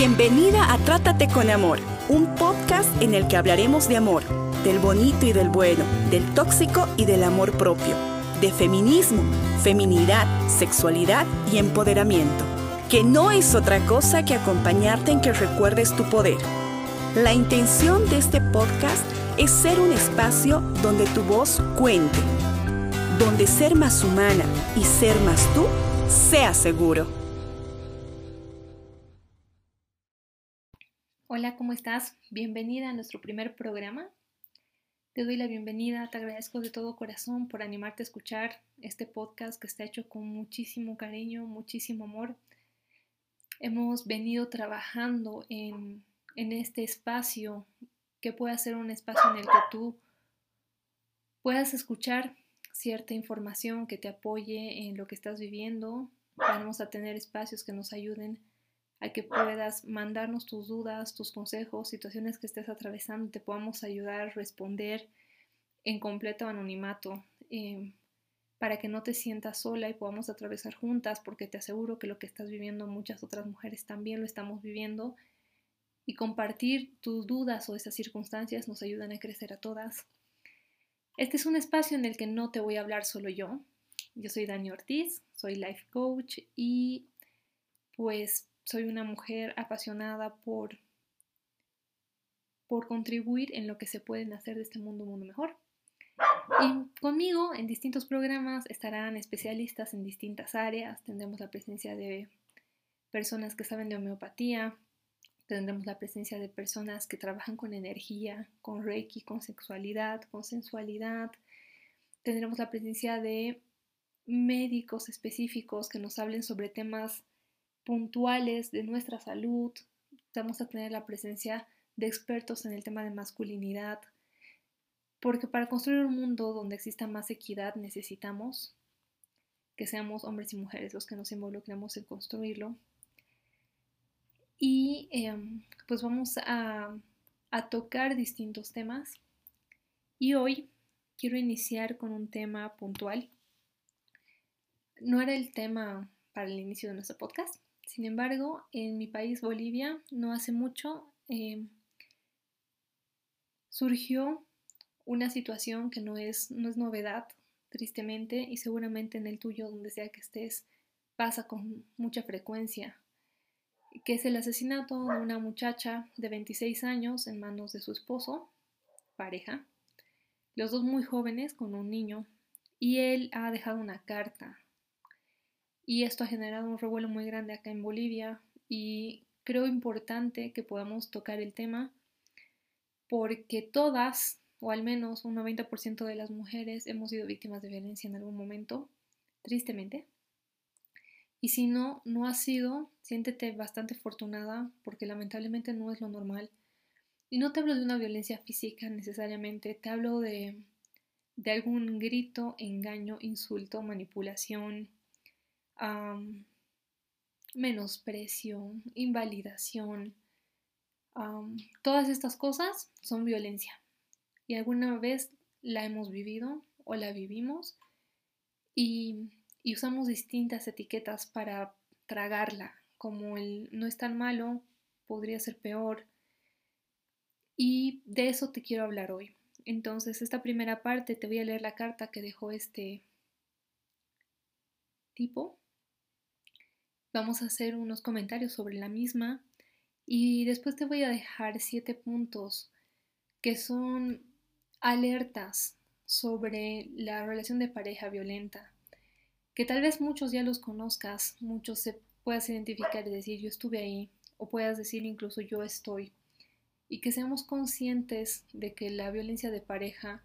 Bienvenida a Trátate con Amor, un podcast en el que hablaremos de amor, del bonito y del bueno, del tóxico y del amor propio, de feminismo, feminidad, sexualidad y empoderamiento, que no es otra cosa que acompañarte en que recuerdes tu poder. La intención de este podcast es ser un espacio donde tu voz cuente, donde ser más humana y ser más tú sea seguro. Hola, ¿cómo estás? Bienvenida a nuestro primer programa. Te doy la bienvenida, te agradezco de todo corazón por animarte a escuchar este podcast que está hecho con muchísimo cariño, muchísimo amor. Hemos venido trabajando en, en este espacio que pueda ser un espacio en el que tú puedas escuchar cierta información que te apoye en lo que estás viviendo. Vamos a tener espacios que nos ayuden a que puedas mandarnos tus dudas, tus consejos, situaciones que estés atravesando, te podamos ayudar responder en completo anonimato em, para que no te sientas sola y podamos atravesar juntas, porque te aseguro que lo que estás viviendo muchas otras mujeres también lo estamos viviendo y compartir tus dudas o esas circunstancias nos ayudan a crecer a todas. Este es un espacio en el que no te voy a hablar solo yo. Yo soy Dani Ortiz, soy life coach y pues soy una mujer apasionada por, por contribuir en lo que se pueden hacer de este mundo un mundo mejor. Y conmigo en distintos programas estarán especialistas en distintas áreas. Tendremos la presencia de personas que saben de homeopatía, tendremos la presencia de personas que trabajan con energía, con reiki, con sexualidad, con sensualidad. Tendremos la presencia de médicos específicos que nos hablen sobre temas puntuales de nuestra salud, vamos a tener la presencia de expertos en el tema de masculinidad, porque para construir un mundo donde exista más equidad necesitamos que seamos hombres y mujeres los que nos involucremos en construirlo. Y em, pues vamos a, a tocar distintos temas. Y hoy quiero iniciar con un tema puntual. No era el tema para el inicio de nuestro podcast, sin embargo, en mi país, Bolivia, no hace mucho eh, surgió una situación que no es, no es novedad, tristemente, y seguramente en el tuyo, donde sea que estés, pasa con mucha frecuencia, que es el asesinato de una muchacha de 26 años en manos de su esposo, pareja, los dos muy jóvenes con un niño, y él ha dejado una carta y esto ha generado un revuelo muy grande acá en Bolivia y creo importante que podamos tocar el tema porque todas, o al menos un 90% de las mujeres, hemos sido víctimas de violencia en algún momento, tristemente. Y si no, no has sido, siéntete bastante afortunada porque lamentablemente no es lo normal. Y no te hablo de una violencia física necesariamente, te hablo de, de algún grito, engaño, insulto, manipulación, menosprecio, invalidación. todas estas cosas son violencia y alguna vez la hemos vivido o la vivimos y, y usamos distintas etiquetas para tragarla, como el no es tan malo, podría ser peor. Y de eso te quiero hablar hoy. Entonces, esta primera parte te voy a leer la carta que dejó este tipo Vamos a hacer unos comentarios sobre la misma. Y después te voy a dejar siete puntos que son alertas sobre la relación de pareja violenta, que tal vez muchos ya los conozcas, muchos se puedas identificar y decir yo estuve ahí, o puedas decir incluso yo estoy, y que seamos conscientes de que la violencia de pareja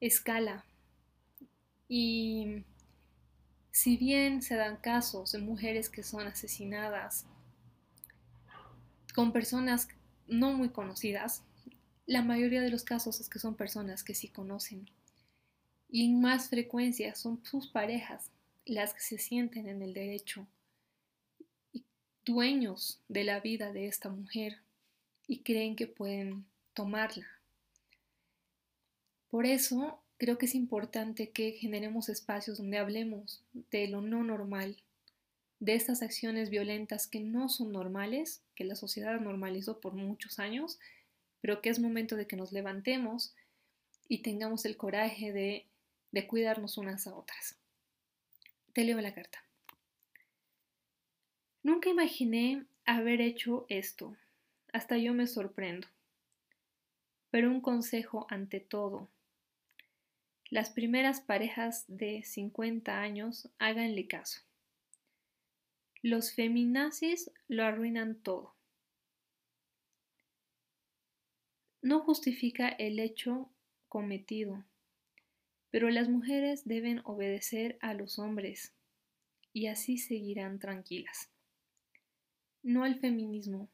escala. Y si bien se dan casos de mujeres que son asesinadas con personas no muy conocidas, la mayoría de los casos es que son personas que sí conocen. Y en más frecuencia son sus parejas las que se sienten en el derecho y dueños de la vida de esta mujer y creen que pueden tomarla. Por eso creo que es importante que generemos espacios donde hablemos de lo no normal, de estas acciones violentas que no son normales, que la sociedad normalizó por muchos años, pero que es momento de que nos levantemos y tengamos el coraje de, de cuidarnos unas a otras. Te leo la carta. Nunca imaginé haber hecho esto, hasta yo me sorprendo. Pero un consejo ante todo. Las primeras parejas de 50 años háganle caso. Los feminazis lo arruinan todo. No justifica el hecho cometido, pero las mujeres deben obedecer a los hombres y así seguirán tranquilas. No al feminismo.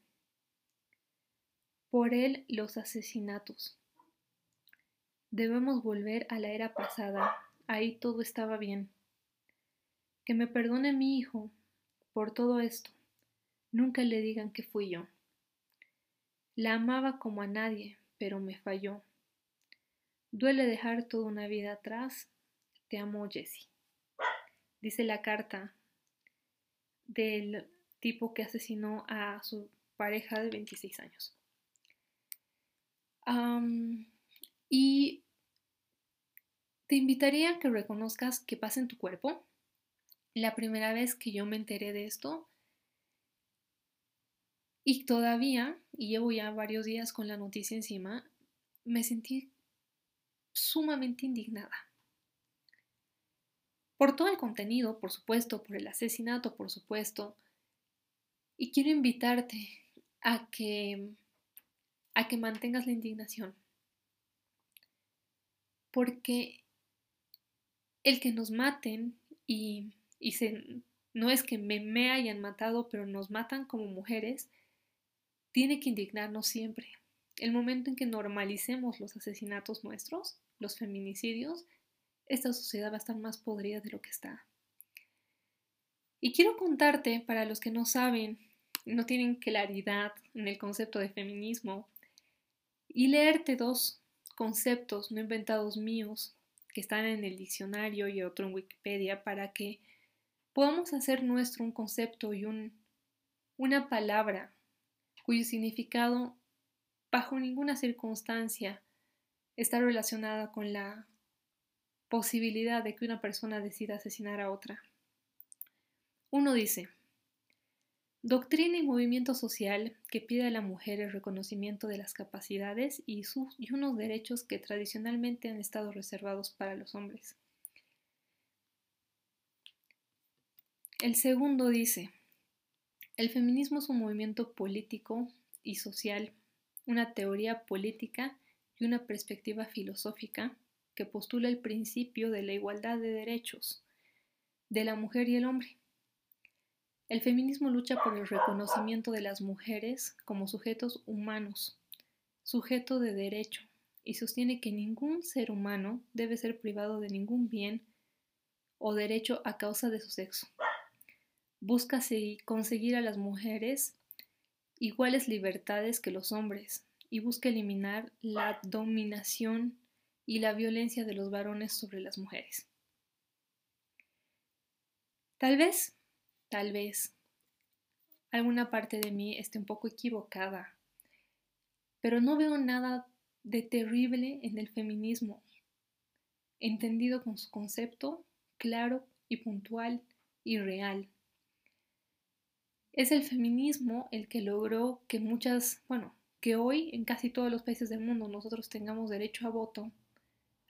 Por él los asesinatos. Debemos volver a la era pasada, ahí todo estaba bien. Que me perdone mi hijo, por todo esto. Nunca le digan que fui yo. La amaba como a nadie, pero me falló. Duele dejar toda una vida atrás. Te amo, Jessie. Dice la carta del tipo que asesinó a su pareja de 26 años. Y te invitaría a que reconozcas qué pasa en tu cuerpo, la primera vez que yo me enteré de esto. Y todavía, y llevo ya varios días con la noticia encima, me sentí sumamente indignada. Por todo el contenido, por supuesto, por el asesinato, por supuesto. Y quiero invitarte a que a que mantengas la indignación. Porque el que nos maten y se, no es que me, me hayan matado, pero nos matan como mujeres, tiene que indignarnos siempre. El momento en que normalicemos los asesinatos nuestros, los feminicidios, esta sociedad va a estar más podrida de lo que está. Y quiero contarte, para los que no saben, no tienen claridad en el concepto de feminismo, y leerte dos conceptos no inventados míos que están en el diccionario y otro en Wikipedia para que podamos hacer nuestro un concepto y un, una palabra cuyo significado bajo ninguna circunstancia está relacionada con la posibilidad de que una persona decida asesinar a otra. Uno dice, doctrina y movimiento social que pide a la mujer el reconocimiento de las capacidades y, unos derechos que tradicionalmente han estado reservados para los hombres. El segundo dice, el feminismo es un movimiento político y social, una teoría política y una perspectiva filosófica que postula el principio de la igualdad de derechos de la mujer y el hombre. El feminismo lucha por el reconocimiento de las mujeres como sujetos humanos, sujeto de derecho, y sostiene que ningún ser humano debe ser privado de ningún bien o derecho a causa de su sexo busca conseguir a las mujeres iguales libertades que los hombres y busca eliminar la dominación y la violencia de los varones sobre las mujeres. Tal vez, tal vez, alguna parte de mí esté un poco equivocada, pero no veo nada de terrible en el feminismo, entendido con su concepto claro y puntual y real. Es el feminismo el que logró que muchas, bueno, que hoy en casi todos los países del mundo nosotros tengamos derecho a voto,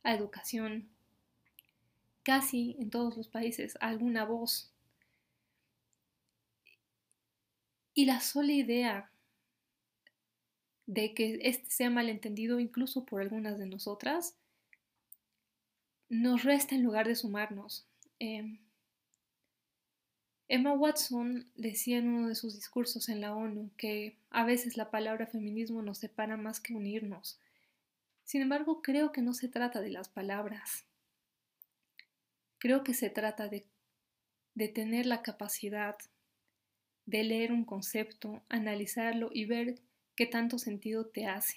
a educación, casi en todos los países alguna voz. Y la sola idea de que este sea malentendido incluso por algunas de nosotras, nos resta en lugar de sumarnos. Em, Emma Watson decía en uno de sus discursos en la ONU que a veces la palabra feminismo nos separa más que unirnos. Sin embargo, creo que no se trata de las palabras. Creo que se trata de, de tener la capacidad de leer un concepto, analizarlo y ver qué tanto sentido te hace.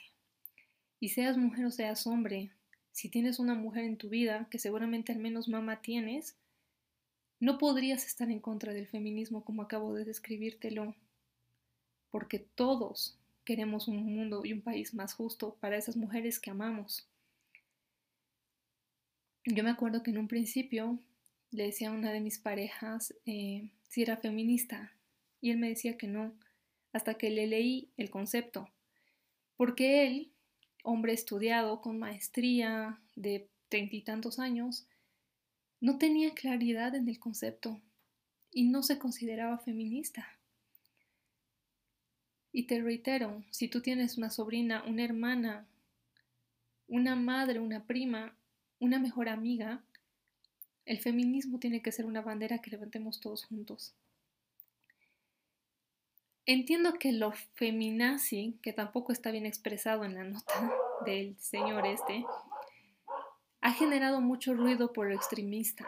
Y seas mujer o seas hombre, si tienes una mujer en tu vida, que seguramente al menos mamá tienes, no podrías estar en contra del feminismo como acabo de describírtelo, porque todos queremos un mundo y un país más justo para esas mujeres que amamos. Yo me acuerdo que en un principio le decía a una de mis parejas eh, si era feminista y él me decía que no, hasta que le leí el concepto, porque él, hombre estudiado con maestría de treinta y tantos años, no tenía claridad en el concepto y no se consideraba feminista. Y te reitero, si tú tienes una sobrina, una hermana, una madre, una prima, una mejor amiga, el feminismo tiene que ser una bandera que levantemos todos juntos. Entiendo que lo feminazi, que tampoco está bien expresado en la nota del señor este, ha generado mucho ruido por lo extremista.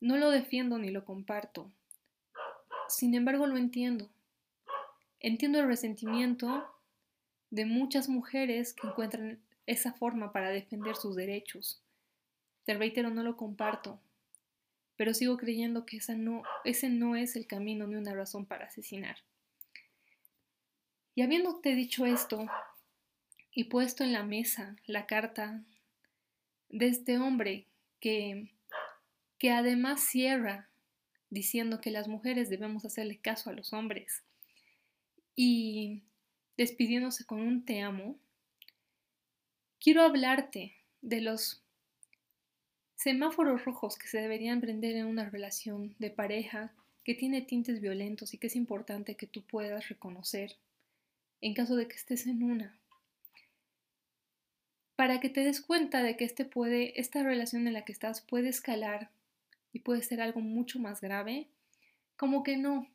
No lo defiendo ni lo comparto. Sin embargo, lo entiendo. Entiendo el resentimiento de muchas mujeres que encuentran esa forma para defender sus derechos. Te reitero, no lo comparto, pero sigo creyendo que ese no es el camino ni una razón para asesinar. Y habiéndote dicho esto y puesto en la mesa la carta de este hombre que, que además cierra diciendo que las mujeres debemos hacerle caso a los hombres y despidiéndose con un te amo, quiero hablarte de los semáforos rojos que se deberían prender en una relación de pareja que tiene tintes violentos y que es importante que tú puedas reconocer en caso de que estés en una para que te des cuenta de que este puede, esta relación en la que estás puede escalar y puede ser algo mucho más grave, como que no.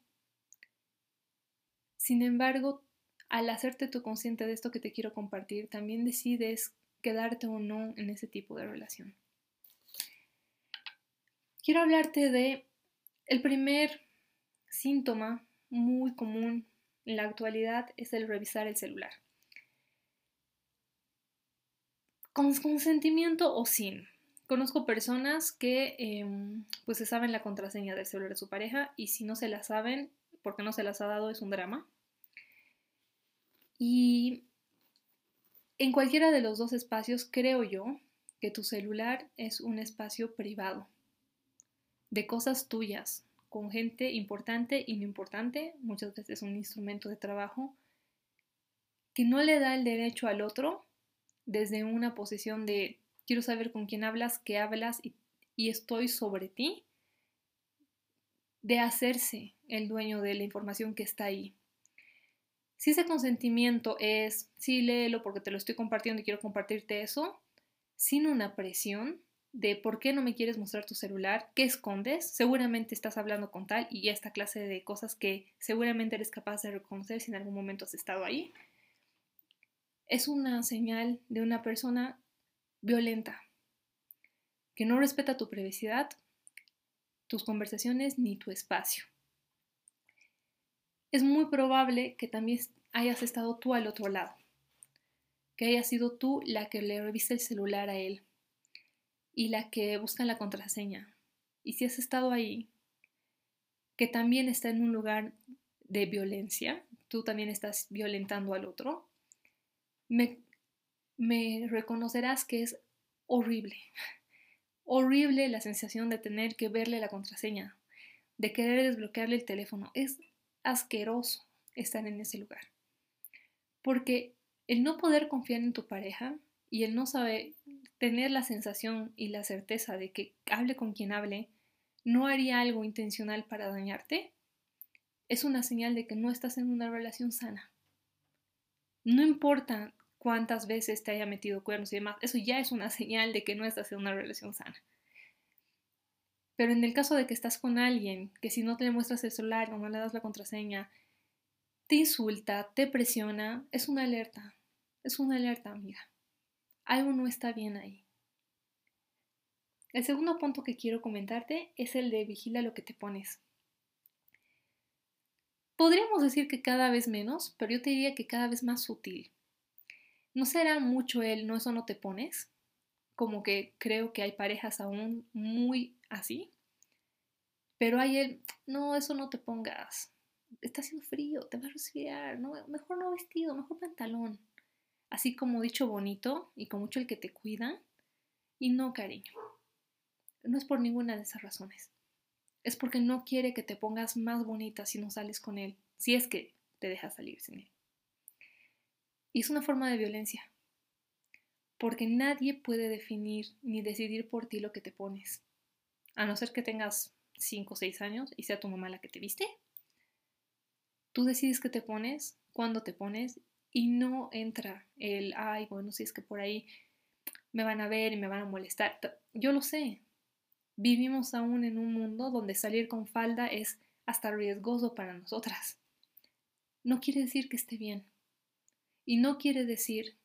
Sin embargo, al hacerte tu consciente de esto que te quiero compartir, también decides quedarte o no en ese tipo de relación. Quiero hablarte de el primer síntoma muy común en la actualidad es el revisar el celular con consentimiento o sin. Conozco personas que em, pues se saben la contraseña del celular de su pareja y si no se la saben, porque no se las ha dado, es un drama. Y en cualquiera de los dos espacios creo yo que tu celular es un espacio privado de cosas tuyas, con gente importante y no importante, muchas veces un instrumento de trabajo, que no le da el derecho al otro desde una posición de quiero saber con quién hablas, qué hablas y, estoy sobre ti, de hacerse el dueño de la información que está ahí. Si ese consentimiento es, sí, léelo porque te lo estoy compartiendo y quiero compartirte eso, sin una presión de por qué no me quieres mostrar tu celular, qué escondes, seguramente estás hablando con tal y esta clase de cosas que seguramente eres capaz de reconocer si en algún momento has estado ahí es una señal de una persona violenta, que no respeta tu privacidad, tus conversaciones ni tu espacio. Es muy probable que también hayas estado tú al otro lado, que hayas sido tú la que le revisa el celular a él y la que busca la contraseña. Y si has estado ahí, que también está en un lugar de violencia, tú también estás violentando al otro, me, reconocerás que es horrible. Horrible la sensación de tener que verle la contraseña, de querer desbloquearle el teléfono. Es asqueroso estar en ese lugar. Porque el no poder confiar en tu pareja y el no saber tener la sensación y la certeza de que hable con quien hable no haría algo intencional para dañarte, es una señal de que no estás en una relación sana. No importa cuántas veces te haya metido cuernos y demás, eso ya es una señal de que no estás en una relación sana. Pero en el caso de que estás con alguien que si no te muestras el celular o no le das la contraseña, te insulta, te presiona, es una alerta. Es una alerta, amiga. Algo no está bien ahí. El segundo punto que quiero comentarte es el de vigila lo que te pones. Podríamos decir que cada vez menos, pero yo te diría que cada vez más sutil. ¿No será mucho el no eso no te pones? Como que creo que hay parejas aún muy así. Pero hay el, no, eso no te pongas. Está haciendo frío, te va a resfriar. Mejor no vestido, mejor pantalón. Así como dicho bonito y con mucho el que te cuida. Y no, cariño. No es por ninguna de esas razones. Es porque no quiere que te pongas más bonita si no sales con él, si es que te dejas salir sin él. Y es una forma de violencia, porque nadie puede definir ni decidir por ti lo que te pones, a no ser que tengas 5 o 6 años y sea tu mamá la que te viste. Tú decides qué te pones, cuándo te pones y no entra el, ay, bueno, si es que por ahí me van a ver y me van a molestar. Yo lo sé. Vivimos aún en un mundo donde salir con falda es hasta riesgoso para nosotras. No quiere decir que esté bien. Y no quiere decir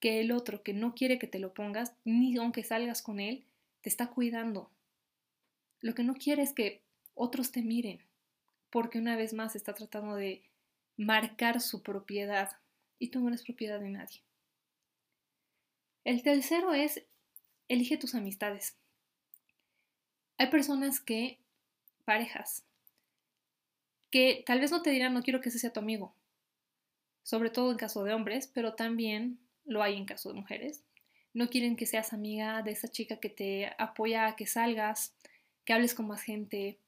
que el otro que no quiere que te lo pongas, ni aunque salgas con él, te está cuidando. Lo que no quiere es que otros te miren, porque una vez más está tratando de marcar su propiedad y tú no eres propiedad de nadie. El tercero es, elige tus amistades. Hay personas que, parejas, que tal vez no te dirán no quiero que ese sea tu amigo, sobre todo en caso de hombres, pero también lo hay en caso de mujeres. No quieren que seas amiga de esa chica que te apoya a que salgas, que hables con más gente,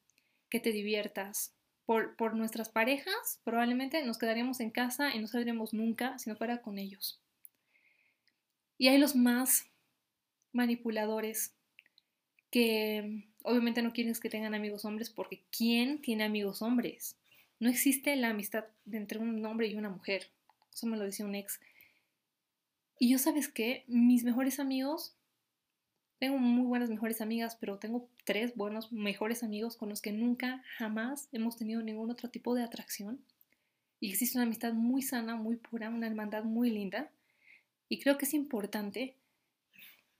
que te diviertas. Por, por nuestras parejas, probablemente nos quedaríamos en casa y no saldríamos nunca si no fuera con ellos. Y hay los más manipuladores que obviamente no quieren que tengan amigos hombres porque ¿quién tiene amigos hombres? No existe la amistad entre un hombre y una mujer. Eso me lo decía un ex. Y yo sabes qué, mis mejores amigos tengo muy buenas mejores amigas, pero tengo tres buenos mejores amigos con los que nunca, jamás hemos tenido ningún otro tipo de atracción. Y existe una amistad muy sana, muy pura, una hermandad muy linda. Y creo que es importante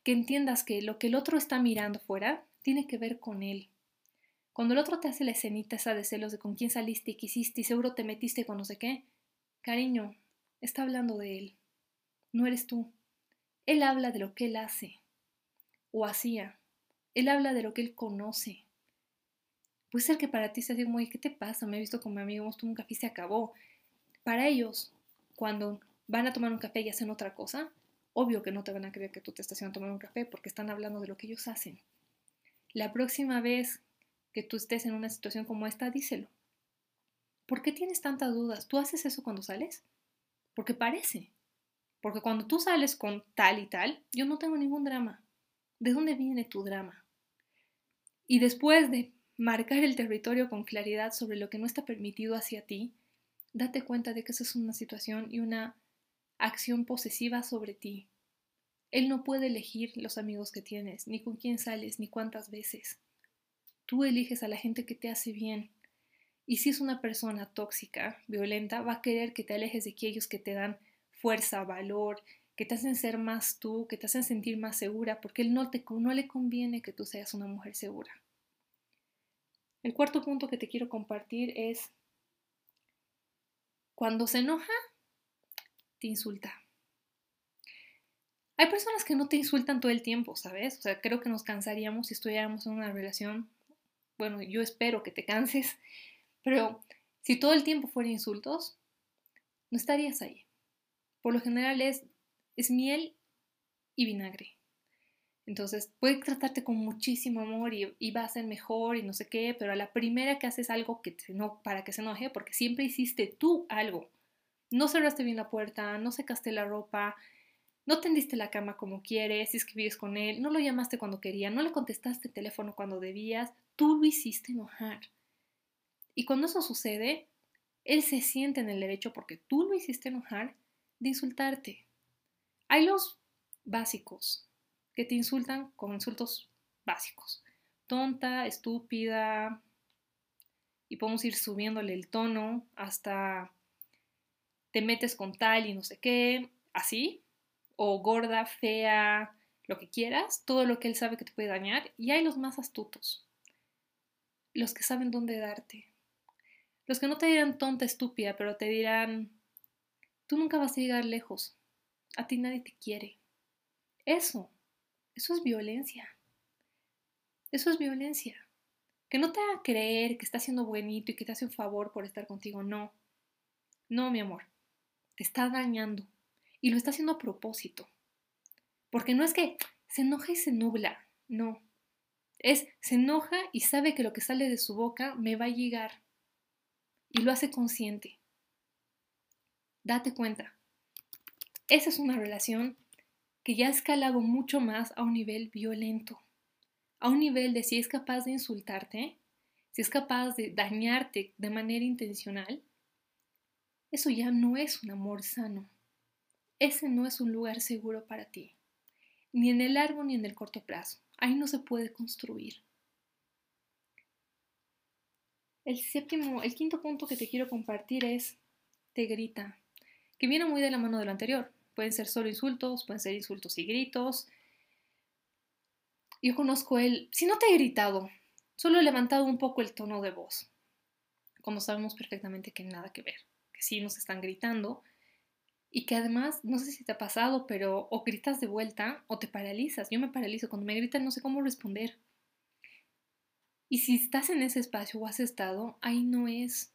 que entiendas que lo que el otro está mirando fuera tiene que ver con él. Cuando el otro te hace la escenita esa de celos de con quién saliste y qué hiciste y seguro te metiste con no sé qué, cariño, está hablando de él. No eres tú. Él habla de lo que él hace o hacía. Él habla de lo que él conoce. Puede ser que para ti sea así muy, ¿qué te pasa? Me he visto con mi amigo, hemos tomado un café y se acabó. Para ellos, cuando van a tomar un café y hacen otra cosa, obvio que no te van a creer que tú te estás haciendo tomar un café porque están hablando de lo que ellos hacen. La próxima vez que tú estés en una situación como esta, díselo. ¿Por qué tienes tantas dudas? ¿Tú haces eso cuando sales? Porque parece. Porque cuando tú sales con tal y tal, yo no tengo ningún drama. ¿De dónde viene tu drama? Y después de marcar el territorio con claridad sobre lo que no está permitido hacia ti, date cuenta de que esa es una situación y una acción posesiva sobre ti. Él no puede elegir los amigos que tienes, ni con quién sales, ni cuántas veces. Tú eliges a la gente que te hace bien. Y si es una persona tóxica, violenta, va a querer que te alejes de aquellos que te dan fuerza, valor, que te hacen ser más tú, que te hacen sentir más segura, porque él no, no le conviene que tú seas una mujer segura. El cuarto punto que te quiero compartir es, cuando se enoja, te insulta. Hay personas que no te insultan todo el tiempo, ¿sabes? O sea, creo que nos cansaríamos si estuviéramos en una relación. Bueno, yo espero que te canses, pero si todo el tiempo fuera insultos, no estarías ahí. Por lo general es es miel y vinagre. Entonces puede tratarte con muchísimo amor y, va a ser mejor y no sé qué, pero a la primera que haces algo que no, para que se enoje, porque siempre hiciste tú algo. No cerraste bien la puerta, no secaste la ropa, no tendiste la cama como quieres, si es que vives con él, no lo llamaste cuando quería, no le contestaste el teléfono cuando debías, tú lo hiciste enojar. Y cuando eso sucede, él se siente en el derecho, porque tú lo hiciste enojar, de insultarte. Hay los básicos que te insultan con insultos básicos. Tonta, estúpida, y podemos ir subiéndole el tono hasta te metes con tal y no sé qué, así, o gorda, fea, lo que quieras, todo lo que él sabe que te puede dañar, y hay los más astutos, los que saben dónde darte, los que no te dirán tonta, estúpida, pero te dirán, tú nunca vas a llegar lejos, a ti nadie te quiere. Eso, eso es violencia. Eso es violencia. Que no te haga creer que está siendo buenito y que te hace un favor por estar contigo. No. No, mi amor. Te está dañando. Y lo está haciendo a propósito. Porque no es que se enoja y se nubla. No. Es, se enoja y sabe que lo que sale de su boca me va a llegar. Y lo hace consciente. Date cuenta. Esa es una relación que ya ha escalado mucho más a un nivel violento, a un nivel de si es capaz de insultarte, si es capaz de dañarte de manera intencional, eso ya no es un amor sano. Ese no es un lugar seguro para ti, ni en el largo ni en el corto plazo. Ahí no se puede construir. El séptimo, el quinto punto que te quiero compartir es te grita, que viene muy de la mano de lo anterior. Pueden ser solo insultos, pueden ser insultos y gritos. Yo conozco él, si no te he gritado, solo he levantado un poco el tono de voz, como sabemos perfectamente que nada que ver, que sí nos están gritando y que además, no sé si te ha pasado, pero o gritas de vuelta o te paralizas. Yo me paralizo, cuando me gritan no sé cómo responder. Y si estás en ese espacio o has estado, ahí no es,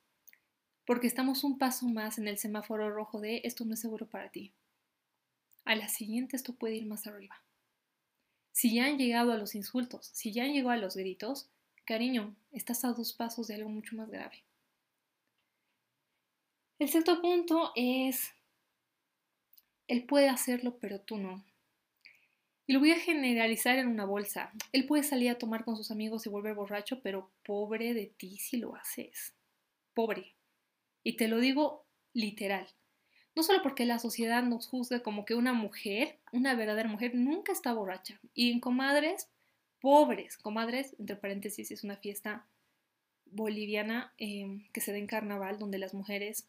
porque estamos un paso más en el semáforo rojo de esto no es seguro para ti a la siguiente esto puede ir más arriba. Si ya han llegado a los insultos, si ya han llegado a los gritos, cariño, estás a dos pasos de algo mucho más grave. El sexto punto es, él puede hacerlo, pero tú no. Y lo voy a generalizar en una bolsa. Él puede salir a tomar con sus amigos y volver borracho, pero pobre de ti si lo haces. Pobre. Y te lo digo literal. No solo porque la sociedad nos juzga como que una mujer, una verdadera mujer, nunca está borracha. Y en comadres, pobres, comadres, entre paréntesis, es una fiesta boliviana em, que se da en carnaval, donde las mujeres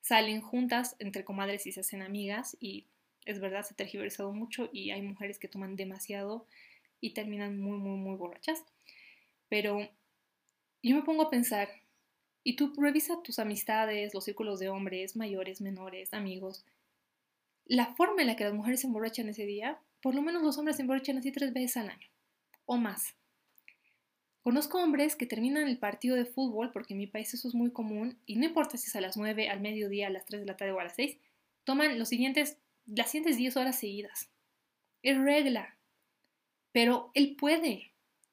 salen juntas entre comadres y se hacen amigas. Y es verdad, se ha tergiversado mucho y hay mujeres que toman demasiado y terminan muy, muy, muy borrachas. Pero yo me pongo a pensar, y tú revisa tus amistades, los círculos de hombres, mayores, menores, amigos. La forma en la que las mujeres se emborrachan ese día, por lo menos los hombres se emborrachan así tres veces al año, o más. Conozco hombres que terminan el partido de fútbol, porque en mi país eso es muy común, y no importa si es a las 9, al mediodía, a las 3 de la tarde o a las 6, toman los siguientes, las siguientes 10 horas seguidas. Es regla. Pero él puede,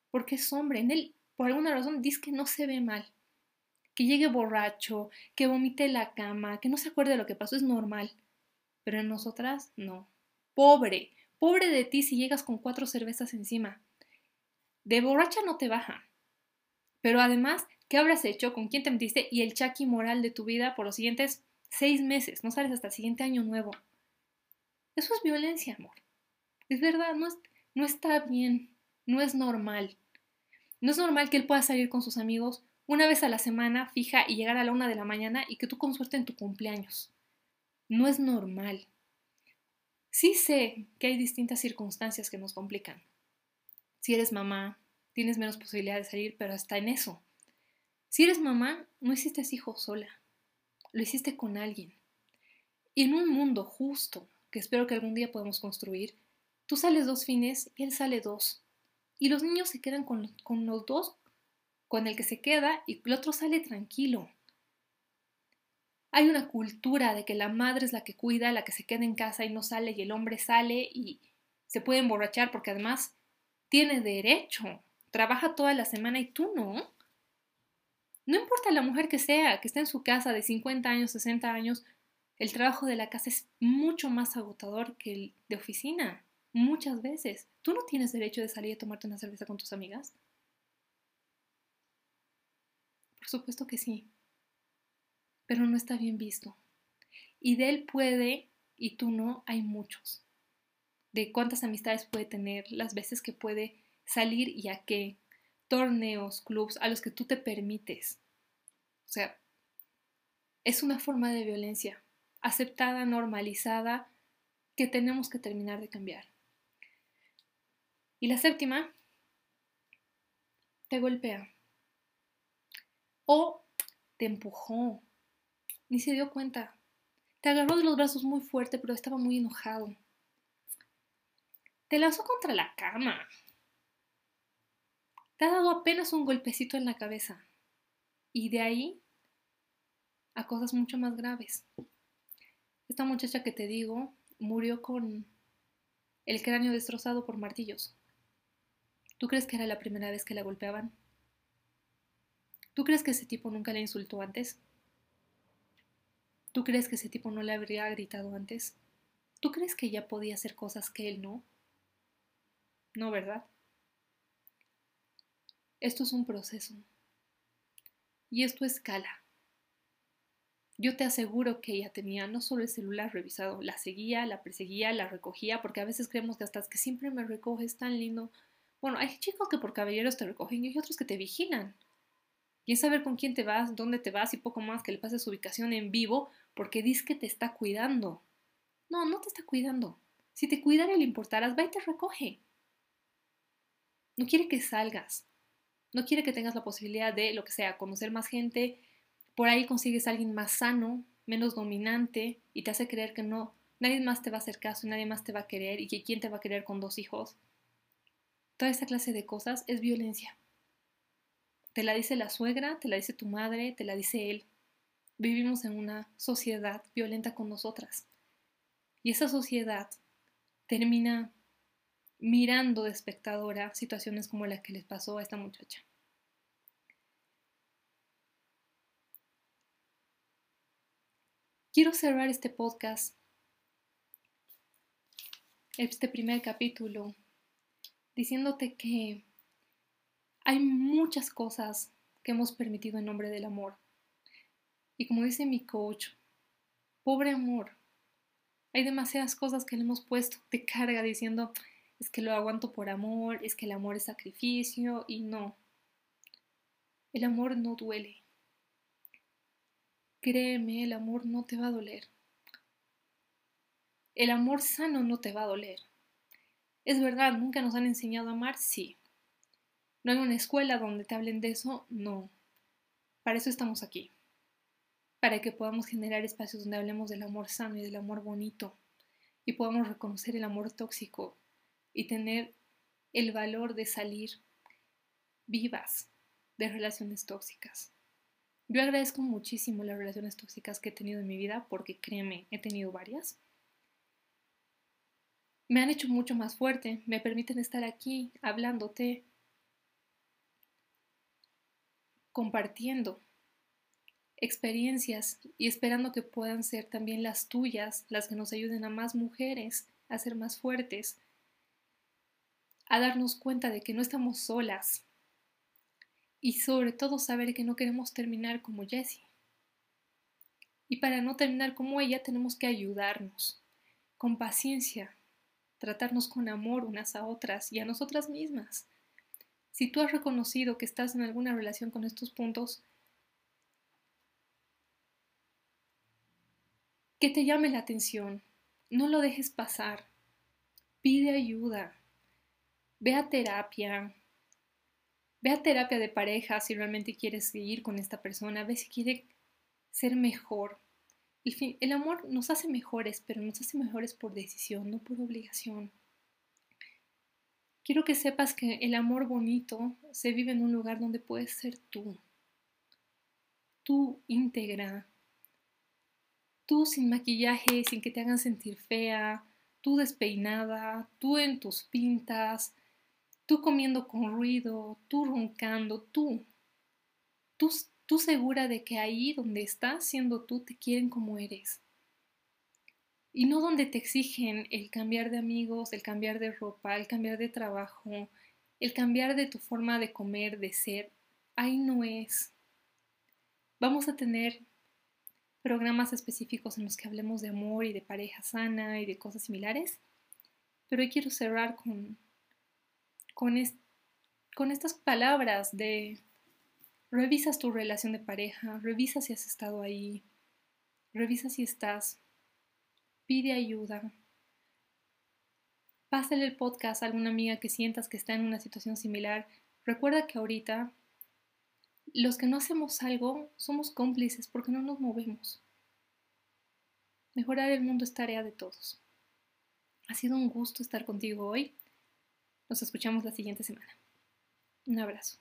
porque es hombre. En él, por alguna razón, dice que no se ve mal que llegue borracho, que vomite en la cama, que no se acuerde de lo que pasó, es normal. Pero en nosotras, no. Pobre, pobre de ti si llegas con cuatro cervezas encima. De borracha no te baja. Pero además, ¿qué habrás hecho? ¿Con quién te metiste? Y el chaki moral de tu vida por los siguientes seis meses. No sales hasta el siguiente año nuevo. Eso es violencia, amor. Es verdad, no, no está bien. No es normal. No es normal que él pueda salir con sus amigos una vez a la semana fija y llegar a la una de la mañana y que tú con suerte en tu cumpleaños. No es normal. Sí sé que hay distintas circunstancias que nos complican. Si eres mamá, tienes menos posibilidad de salir, pero hasta en eso. Si eres mamá, no hiciste hijo sola, lo hiciste con alguien. Y en un mundo justo, que espero que algún día podamos construir, tú sales dos fines y él sale dos. Y los niños se quedan con, con los dos con el que se queda y el otro sale tranquilo. Hay una cultura de que la madre es la que cuida, la que se queda en casa y no sale y el hombre sale y se puede emborrachar porque además tiene derecho, trabaja toda la semana y tú no. No importa la mujer que sea, que esté en su casa de 50 años, 60 años, el trabajo de la casa es mucho más agotador que el de oficina, muchas veces. ¿Tú no tienes derecho de salir a tomarte una cerveza con tus amigas? Supuesto que sí, pero no está bien visto. Y de él puede y tú no, hay muchos. De cuántas amistades puede tener, las veces que puede salir y a qué, torneos, clubs a los que tú te permites. O sea, es una forma de violencia aceptada, normalizada, que tenemos que terminar de cambiar. Y la séptima, te golpea o te empujó. Ni se dio cuenta. Te agarró de los brazos muy fuerte, pero estaba muy enojado. Te lanzó contra la cama. te ha dado apenas un golpecito en la cabeza. Y de ahí a cosas mucho más graves. Esta muchacha que te digo murió con el cráneo destrozado por martillos. ¿Tú crees que era la primera vez que la golpeaban? ¿Tú crees que ese tipo nunca la insultó antes? ¿Tú crees que ese tipo no le habría gritado antes? ¿Tú crees que ella podía hacer cosas que él no? No, ¿verdad? Esto es un proceso. Y esto escala. Yo te aseguro que ella tenía no solo el celular revisado, la seguía, la perseguía, la recogía, porque a veces creemos que hasta que siempre me recoges tan lindo. Bueno, hay chicos que por caballeros te recogen y hay otros que te vigilan. Y es saber con quién te vas, dónde te vas y poco más que le pases su ubicación en vivo porque dice que te está cuidando. No, no te está cuidando. Si te cuidara y le importaras, va y te recoge. No quiere que salgas. No quiere que tengas la posibilidad de, lo que sea, conocer más gente, por ahí consigues a alguien más sano, menos dominante y te hace creer que no, nadie más te va a hacer caso, nadie más te va a querer y que quién te va a querer con dos hijos. Toda esta clase de cosas es violencia. Te la dice la suegra, te la dice tu madre, te la dice él. Vivimos en una sociedad violenta con nosotras. Y esa sociedad termina mirando de espectadora situaciones como la que les pasó a esta muchacha. Quiero cerrar este podcast, este primer capítulo, diciéndote que hay muchas cosas que hemos permitido en nombre del amor. Y como dice mi coach, pobre amor, hay demasiadas cosas que le hemos puesto de carga diciendo, es que lo aguanto por amor, es que el amor es sacrificio y no. El amor no duele. Créeme, el amor no te va a doler. El amor sano no te va a doler. Es verdad, nunca nos han enseñado a amar, sí. ¿No hay una escuela donde te hablen de eso? No. Para eso estamos aquí. Para que podamos generar espacios donde hablemos del amor sano y del amor bonito. Y podamos reconocer el amor tóxico y tener el valor de salir vivas de relaciones tóxicas. Yo agradezco muchísimo las relaciones tóxicas que he tenido en mi vida porque créeme, he tenido varias. Me han hecho mucho más fuerte, me permiten estar aquí hablándote, compartiendo experiencias y esperando que puedan ser también las tuyas, las que nos ayuden a más mujeres a ser más fuertes, a darnos cuenta de que no estamos solas, y sobre todo saber que no queremos terminar como Jessie. Y para no terminar como ella tenemos que ayudarnos, con paciencia, tratarnos con amor unas a otras y a nosotras mismas. Si tú has reconocido que estás en alguna relación con estos puntos, que te llame la atención, no lo dejes pasar, pide ayuda, ve a terapia, Ve a terapia de pareja si realmente quieres seguir con esta persona, ve si quiere ser mejor. El, el amor nos hace mejores, pero nos hace mejores por decisión, no por obligación. Quiero que sepas que el amor bonito se vive en un lugar donde puedes ser tú, tú íntegra, tú sin maquillaje, sin que te hagan sentir fea, tú despeinada, tú en tus pintas, tú comiendo con ruido, tú roncando, tú, tú, tú segura de que ahí donde estás siendo tú te quieren como eres. Y no donde te exigen el cambiar de amigos, el cambiar de ropa, el cambiar de trabajo, el cambiar de tu forma de comer, de ser. Ahí no es. Vamos a tener programas específicos en los que hablemos de amor y de pareja sana y de cosas similares, pero hoy quiero cerrar con con, con estas palabras de revisas tu relación de pareja, revisa si has estado ahí, revisa si estás, pide ayuda. Pásale el podcast a alguna amiga que sientas que está en una situación similar. Recuerda que ahorita los que no hacemos algo somos cómplices porque no nos movemos. Mejorar el mundo es tarea de todos. Ha sido un gusto estar contigo hoy. Nos escuchamos la siguiente semana. Un abrazo.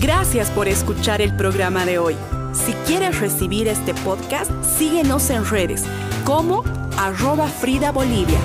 Gracias por escuchar el programa de hoy. Si quieres recibir este podcast, síguenos en redes como arroba Frida Bolivia.